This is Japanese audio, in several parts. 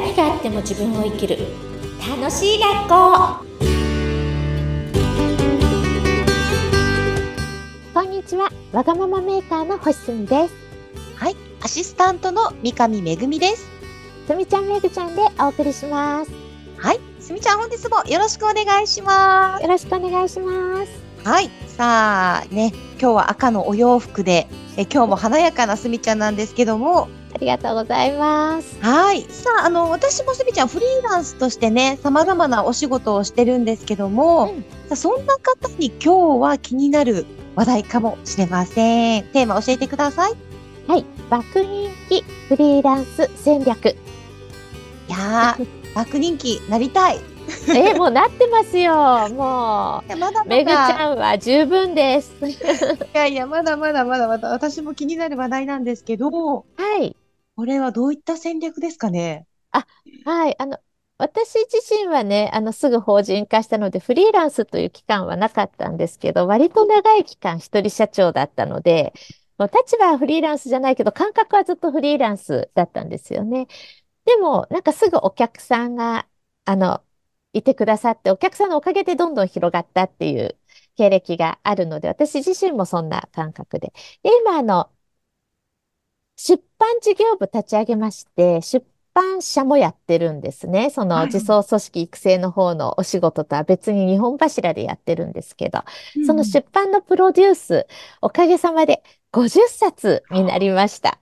何があっても自分を生きる。楽しい学校。こんにちは。わがままメーカーの星澄です。はい、アシスタントの三上めぐみです。すみちゃんめぐちゃんでお送りします。はい、すみちゃん本日もよろしくお願いしまよろしくお願いしますす。はい、さあね、今日は赤のお洋服で、え今日も華やかなすみちゃんなんですけども、ありがとうございます。はい、さああの私もすみちゃんフリーランスとしてね、様々なお仕事をしてるんですけども、うん。そんな方に今日は気になる話題かもしれません。テーマ教えてください。はい。爆人気フリーランス戦略。いやー、爆人気なりたい。いえもうなってますよ。もやまだまだ。うめぐちゃんは十分です。いやいや、まだまだまだまだ、私も気になる話題なんですけど、こはいこれはどういった戦略ですかね？あはい、あの、私自身はね、あの、すぐ法人化したので、フリーランスという期間はなかったんですけど、割と長い期間一人社長だったので、もう立場はフリーランスじゃないけど、感覚はずっとフリーランスだったんですよね。でも、なんかすぐお客さんが、あの、いてくださって、お客さんのおかげでどんどん広がったっていう経歴があるので、私自身もそんな感覚で。で、今、あの、出版事業部立ち上げまして、出版社もやってるんですね。そのはい自走組織育成の方のお仕事とは別に2本柱でやってるんですけど、その出版のプロデュース、おかげさまで50冊になりました。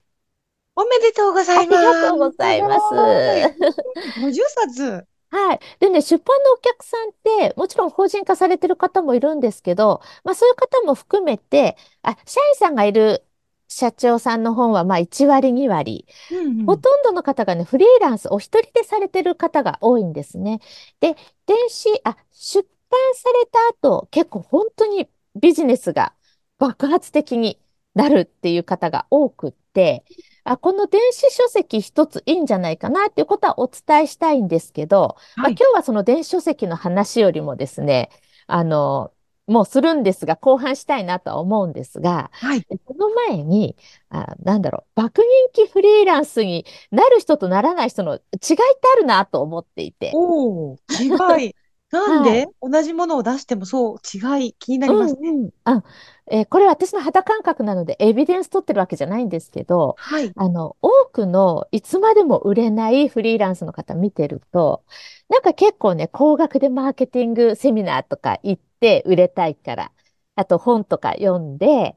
おめでとうございます。がとうございます。すごい。50冊？はい。でね、出版のお客さんって、もちろん法人化されてる方もいるんですけど、まあそういう方も含めて、あ、社員さんがいる社長さんの本はまあ1割、2割。うんうんほとんどの方がね、フリーランスお一人でされてる方が多いんですね。で、電子、あ、出版された後、結構本当にビジネスが爆発的になるっていう方が多くって、あ、この電子書籍一ついいんじゃないかなっていうことはお伝えしたいんですけど、まあ、はい今日はその電子書籍の話よりもですね、あの、もうするんですが、後半したいなとは思うんですが、はい。でその前に、あ、なんだろう、爆人気フリーランスになる人とならない人の違いってあるなと思っていて。おお、違い。なんで？同じものを出してもそう、違い、気になりますね。うんうん。あ、えーこれは私の肌感覚なので、エビデンス取ってるわけじゃないんですけど、はい。あの、多くのいつまでも売れないフリーランスの方見てると、なんか結構ね、高額でマーケティングセミナーとか行って売れたいから、あと本とか読んで、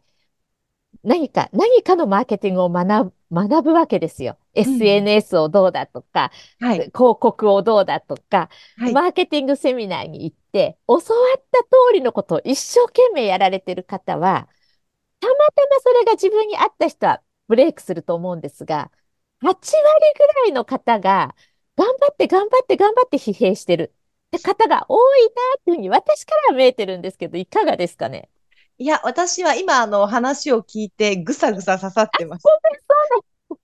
何か、何かのマーケティングを学ぶ、学ぶわけですよ。SNS をどうだとか、はい。広告をどうだとか、はい。マーケティングセミナーに行って、教わった通りのことを一生懸命やられてる方は、たまたまそれが自分に合った人はブレイクすると思うんですが、8割ぐらいの方が、頑張って頑張って頑張って疲弊してるって方が多いなっていうふうに私からは見えてるんですけど、いかがですかね？いや、私は今、あの、話を聞いて、ぐさぐさ刺さってます。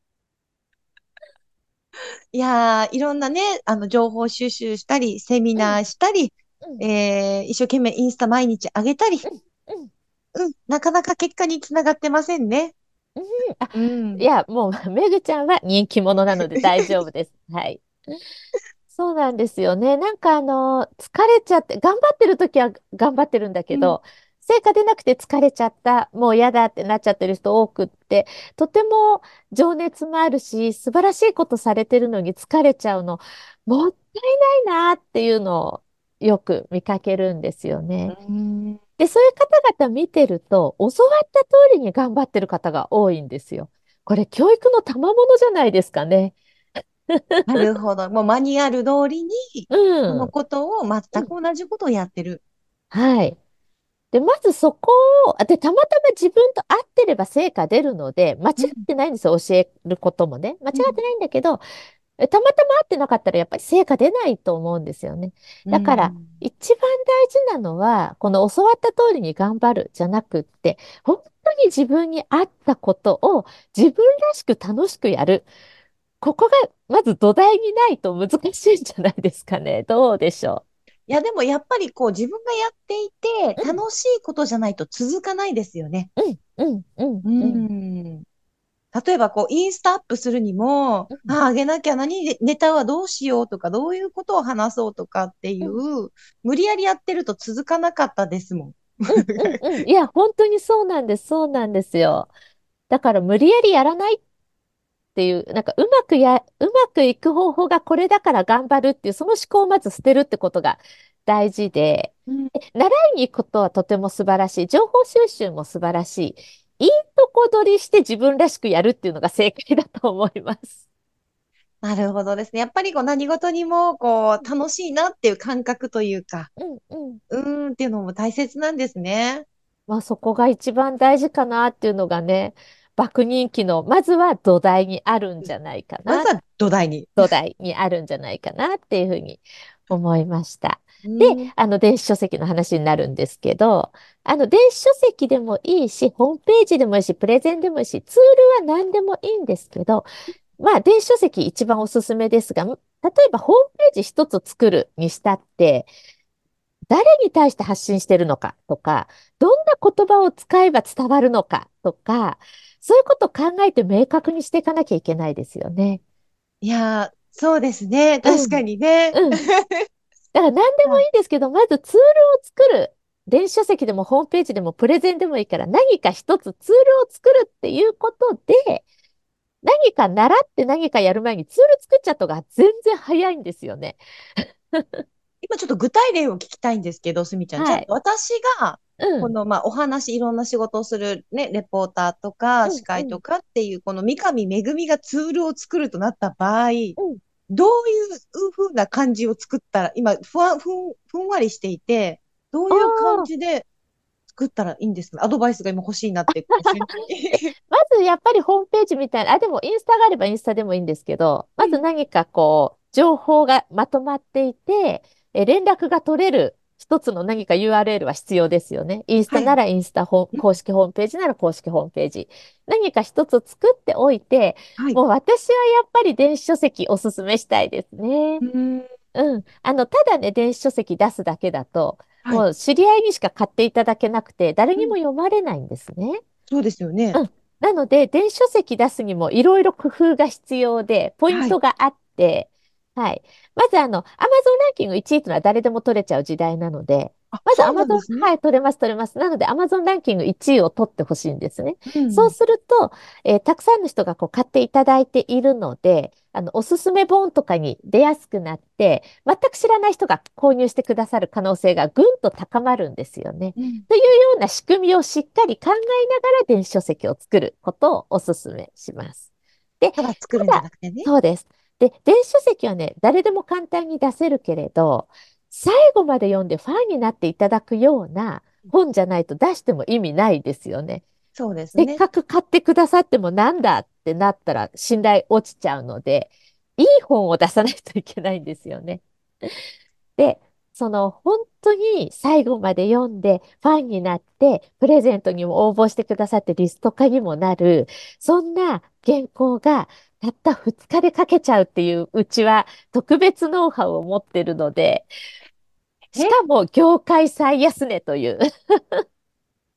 いやー、いろんなね、あの、情報収集したり、セミナーしたり、うんえー、一生懸命インスタ毎日上げたり、うんうん、なかなか結果につながってませんね。うんあうん。いや、もう、めぐちゃんは人気者なので大丈夫です。はい。そうなんですよね。なんかあの、疲れちゃって、頑張ってる時は頑張ってるんだけど、成果出なくて疲れちゃった、もう嫌だってなっちゃってる人多くって、とても情熱もあるし、素晴らしいことされてるのに疲れちゃうの、もったいないなっていうのをよく見かけるんですよね。うんで、そういう方々見てると、教わった通りに頑張ってる方が多いんですよ。これ、教育の賜物じゃないですかね。なるほど。もうマニュアル通りに、うん。そのことを全く同じことをやってる。はい。で、まずそこを、あで、たまたま自分と合ってれば成果出るので、間違ってないんですよ、教えることもね。間違ってないんだけど、えたまたま合ってなかったらやっぱり成果出ないと思うんですよね。だからうん一番大事なのは、この教わった通りに頑張るじゃなくって、本当に自分に合ったことを自分らしく楽しくやる。ここがまず土台にないと難しいんじゃないですかね。どうでしょいや、でもやっぱりこう自分がやっていてうん楽しいことじゃないと続かないですよね。う。うん、うん、うん、ううん。ん。例えばこう、インスタアップするにも、うんあ、あげなきゃ何で、ネタはどうしようとか、どういうことを話そうとかっていう、無理やりやってると続かなかったですもん。うんうん。いや、本当にそうなんです。そうなんですよ。だから無理やりやらないっていう、なんかうまくや、うまくいく方法がこれだから頑張るっていう、その思考をまず捨てるってことが大事で、うんで習いに行くことはとても素晴らしい。情報収集も素晴らしい。いいとこ取りして自分らしくやるっていうのが正解だと思います。なるほどですね。やっぱりこう何事にもこう楽しいなっていう感覚というか、うんうん。うーんっていうのも大切なんですね。まあそこが一番大事かなっていうのがね、爆人気の、まずは土台にあるんじゃないかなまずは土台に。土台にあるんじゃないかなっていうふうに思いました。うんで、あの、電子書籍の話になるんですけど、あの、電子書籍でもいいし、ホームページでもいいし、プレゼンでもいいし、ツールは何でもいいんですけど、まあ、電子書籍一番おすすめですが、例えばホームページ一つ作るにしたって、誰に対して発信してるのかとか、どんな言葉を使えば伝わるのかとか、そういうことを考えて明確にしていかなきゃいけないですよね。いやー、そうですね。確かにね。うん。だから何でもいいんですけど、まずツールを作る。電子書籍でもホームページでもプレゼンでもいいから何か一つツールを作るっていうことで、何か習って何かやる前にツール作っちゃった方が全然早いんですよね。今ちょっと具体例を聞きたいんですけど、すみちゃん。はいじゃあ私が、うん。この、まあ、お話、いろんな仕事をするね、レポーターとか、うん司会とかっていう、この三上恵がツールを作るとなった場合、うんどういうふうな感じを作ったら、今、ふわ、ふん、ふんわりしていて、どういう感じで作ったらいいんですか？アドバイスが今欲しいなって。まずやっぱりホームページみたいな、あ、でもインスタがあればインスタでもいいんですけど、まず何かこう、情報がまとまっていて、え、連絡が取れる一つの何か URL は必要ですよね。インスタならインスタ、ホー公式ホームページなら公式ホームページ。何か一つ作っておいて、はい。もう私はやっぱり電子書籍おすすめしたいですね。うんうん。あの、ただね、電子書籍出すだけだと、はいもう知り合いにしか買っていただけなくて、誰にも読まれないんですね。そうですよね。うんなので、電子書籍出すにもいろいろ工夫が必要で、ポイントがあって、はい。まず、あの、Amazon ランキング1位というのは誰でも取れちゃう時代なので、あ、まずそうなんで Amazon、すね。はい、取れます、取れます。なので、Amazon ランキング1位を取ってほしいんですね。うんそうすると、えーたくさんの人がこう買っていただいているので、あの、おすすめ本とかに出やすくなって、全く知らない人が購入してくださる可能性がぐんと高まるんですよね。うんというような仕組みをしっかり考えながら電子書籍を作ることをお勧めします。で、ただ作るんじゃなくてね。そうです。で、電子書籍はね、誰でも簡単に出せるけれど、最後まで読んでファンになっていただくような本じゃないと出しても意味ないですよね。そうですね。せっかく買ってくださってもなんだってなったら信頼落ちちゃうので、いい本を出さないといけないんですよね。で、その本当に最後まで読んでファンになってプレゼントにも応募してくださってリスト化にもなる、そんな原稿がたった2日で書けちゃうっていううちは特別ノウハウを持ってるので、しかも業界最安値という。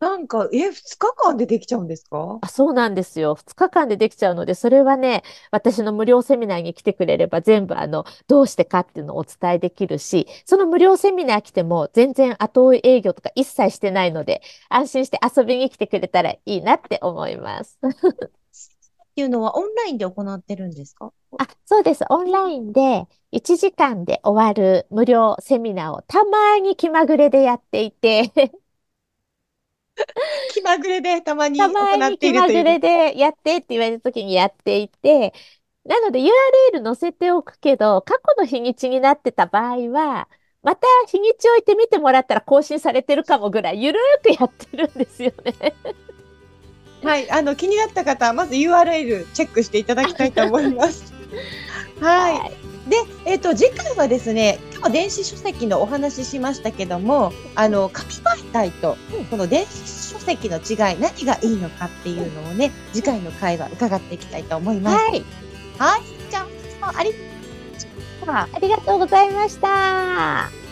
なんか、え、二日間でできちゃうんですか？あ、そうなんですよ。2日間でできちゃうので、それはね、私の無料セミナーに来てくれれば全部あの、どうしてかっていうのをお伝えできるし、その無料セミナー来ても全然後追い営業とか一切してないので、安心して遊びに来てくれたらいいなって思います。っていうのはオンラインで行ってるんですか？あ、そうです。オンラインで1時間で終わる無料セミナーをたまに気まぐれでやっていて、気まぐれでたまにた行まに気っているという。まぐれでやってって言われた時にやっていて、なので URL 載せておくけど、過去の日にちになってた場合は、また日にち置いて見てもらったら更新されてるかもぐらい、ゆるーくやってるんですよね。はい、あの、気になった方は、まず URL チェックしていただきたいと思います。はい。で、えっ、と、次回はですね、今日は電子書籍のお話ししましたけども、あの、紙媒体とうん、この電子書籍の違い、何がいいのかっていうのをね、次回の回は伺っていきたいと思います。はい。はい。じゃあ。ありがとうございました。